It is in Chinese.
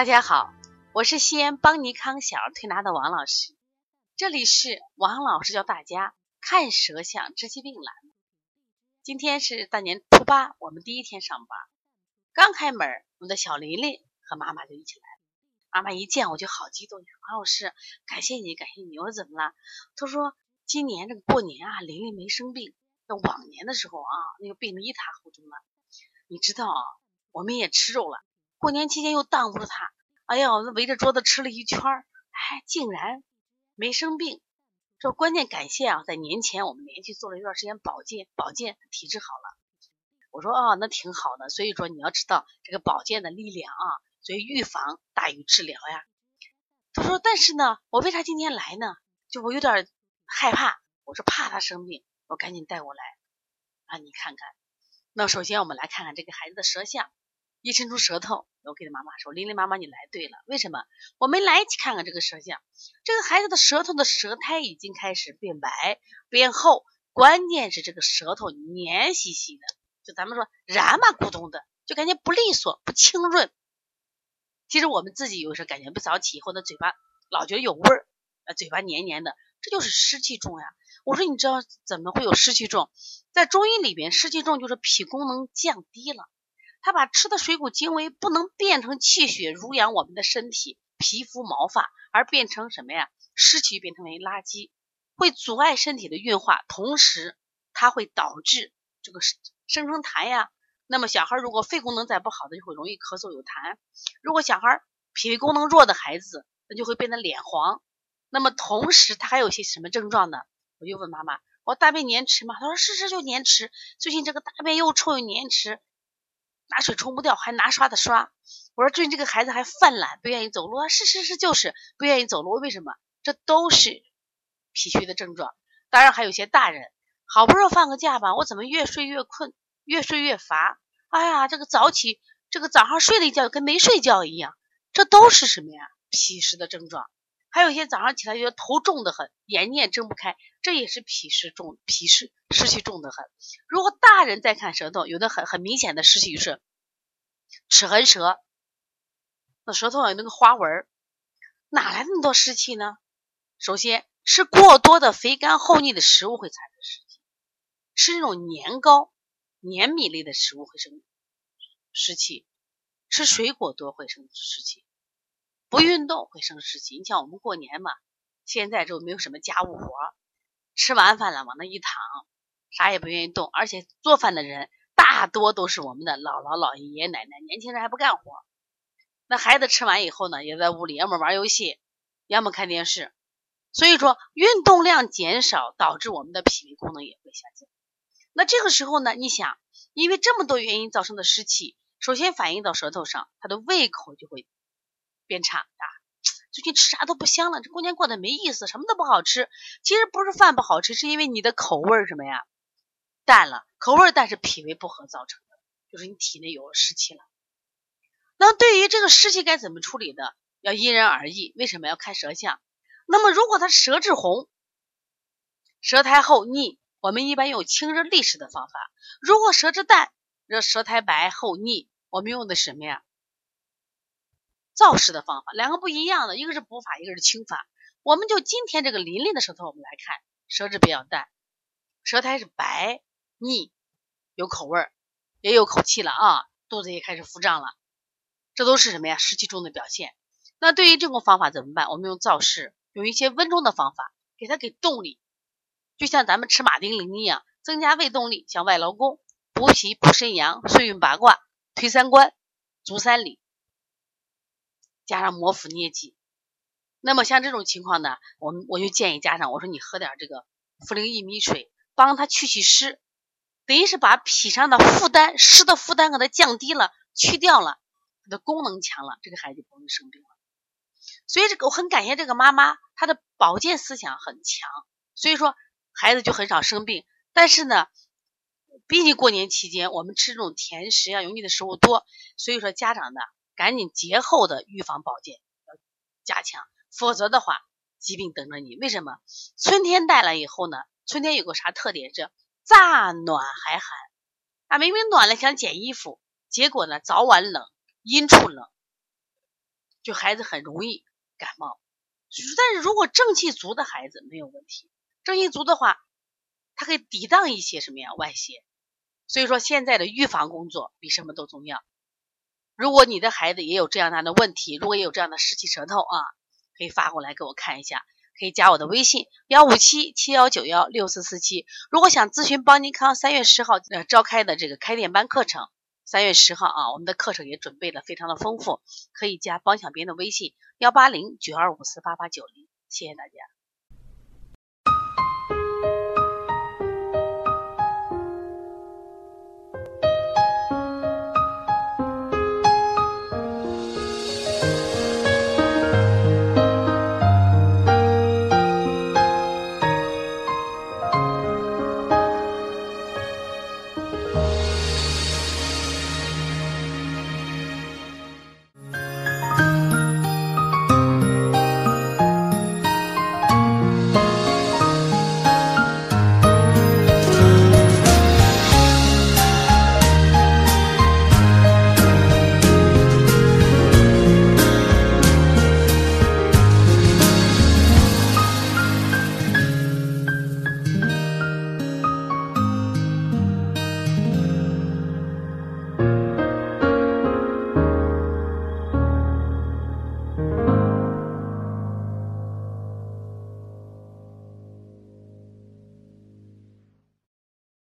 大家好，我是西安邦尼康小儿推拿的王老师，这里是王老师教大家看舌象治疾病栏。今天是大年初八，我们第一天上班，刚开门，我们的小琳琳和妈妈就一起来了。妈妈一见我就好激动，王老师，感谢你，感谢你。我说怎么了？她说今年这个过年啊，琳琳没生病，那往年的时候啊，那个病得一塌糊涂了。你知道啊，我们也吃肉了。过年期间又耽误了他，哎呀，我围着桌子吃了一圈儿，哎，竟然没生病。这关键感谢啊，在年前我们连续做了一段时间保健，保健体质好了。我说哦，那挺好的。所以说你要知道这个保健的力量啊，所以预防大于治疗呀。他说，但是呢，我为啥今天来呢？就我有点害怕。我说怕他生病，我赶紧带过来啊，你看看。那首先我们来看看这个孩子的舌象。一伸出舌头，我给的妈妈说：“琳琳妈妈，你来对了。为什么？我们来一起看看这个舌象。这个孩子的舌头的舌苔已经开始变白变厚，关键是这个舌头黏兮兮的，就咱们说燃嘛咕咚的，就感觉不利索、不清润。其实我们自己有时候感觉不早起以后，那嘴巴老觉得有味儿，呃，嘴巴黏黏的，这就是湿气重呀。我说你知道怎么会有湿气重？在中医里边，湿气重就是脾功能降低了。”他把吃的水谷精微不能变成气血濡养我们的身体、皮肤、毛发，而变成什么呀？湿气变成为垃圾，会阻碍身体的运化，同时它会导致这个生成痰呀。那么小孩如果肺功能再不好的，就会容易咳嗽有痰。如果小孩脾胃功能弱的孩子，那就会变得脸黄。那么同时他还有些什么症状呢？我就问妈妈：我大便黏迟吗？他说是是就黏迟，最近这个大便又臭又黏迟。拿水冲不掉，还拿刷子刷。我说最近这个孩子还犯懒，不愿意走路啊。是是是，就是不愿意走路。为什么？这都是脾虚的症状。当然还有些大人，好不容易放个假吧，我怎么越睡越困，越睡越乏？哎呀，这个早起，这个早上睡了一觉跟没睡觉一样。这都是什么呀？脾湿的症状。还有一些早上起来觉得头重的很，眼睛也睁不开，这也是脾湿重，脾湿湿气重的很。如果大人再看舌头，有的很很明显的湿气就是齿痕舌，那舌头上有那个花纹，哪来那么多湿气呢？首先，吃过多的肥甘厚腻的食物会产生湿气，吃那种年糕、黏米类的食物会生湿气，吃水果多会生湿气。不运动会生湿气，你像我们过年嘛，现在就没有什么家务活，吃完饭了往那一躺，啥也不愿意动，而且做饭的人大多都是我们的姥姥姥爷爷爷奶奶，年轻人还不干活。那孩子吃完以后呢，也在屋里要么玩游戏，要么看电视，所以说运动量减少，导致我们的脾胃功能也会下降。那这个时候呢，你想，因为这么多原因造成的湿气，首先反映到舌头上，他的胃口就会。变差啊！最近吃啥都不香了，这过年过得没意思，什么都不好吃。其实不是饭不好吃，是因为你的口味什么呀淡了，口味淡是脾胃不和造成的，就是你体内有湿气了。那对于这个湿气该怎么处理的，要因人而异。为什么要看舌象？那么如果他舌质红、舌苔厚腻，我们一般用清热利湿的方法；如果舌质淡、这舌苔白厚腻，我们用的什么呀？燥湿的方法，两个不一样的，一个是补法，一个是清法。我们就今天这个琳琳的舌头，我们来看，舌质比较淡，舌苔是白腻，有口味儿，也有口气了啊，肚子也开始腹胀了，这都是什么呀？湿气重的表现。那对于这种方法怎么办？我们用燥湿，用一些温中的方法，给它给动力，就像咱们吃马丁啉一样，增加胃动力，像外劳宫、补脾、补肾阳、顺运八卦、推三关、足三里。加上摩腹捏脊，那么像这种情况呢，我们我就建议家长，我说你喝点这个茯苓薏米水，帮他去去湿，等于是把脾上的负担、湿的负担给它降低了，去掉了，他的功能强了，这个孩子就不容易生病了。所以这个我很感谢这个妈妈，她的保健思想很强，所以说孩子就很少生病。但是呢，毕竟过年期间我们吃这种甜食啊、油腻的食物多，所以说家长呢。赶紧节后的预防保健要加强，否则的话疾病等着你。为什么？春天带来以后呢？春天有个啥特点？是乍暖还寒啊！明明暖了想减衣服，结果呢早晚冷，阴处冷。就孩子很容易感冒。但是如果正气足的孩子没有问题，正气足的话，它可以抵挡一些什么呀外邪。所以说现在的预防工作比什么都重要。如果你的孩子也有这样那的问题，如果也有这样的湿气舌头啊，可以发过来给我看一下，可以加我的微信幺五七七幺九幺六四四七。如果想咨询邦尼康三月十号呃召开的这个开店班课程，三月十号啊，我们的课程也准备的非常的丰富，可以加帮小编的微信幺八零九二五四八八九零，谢谢大家。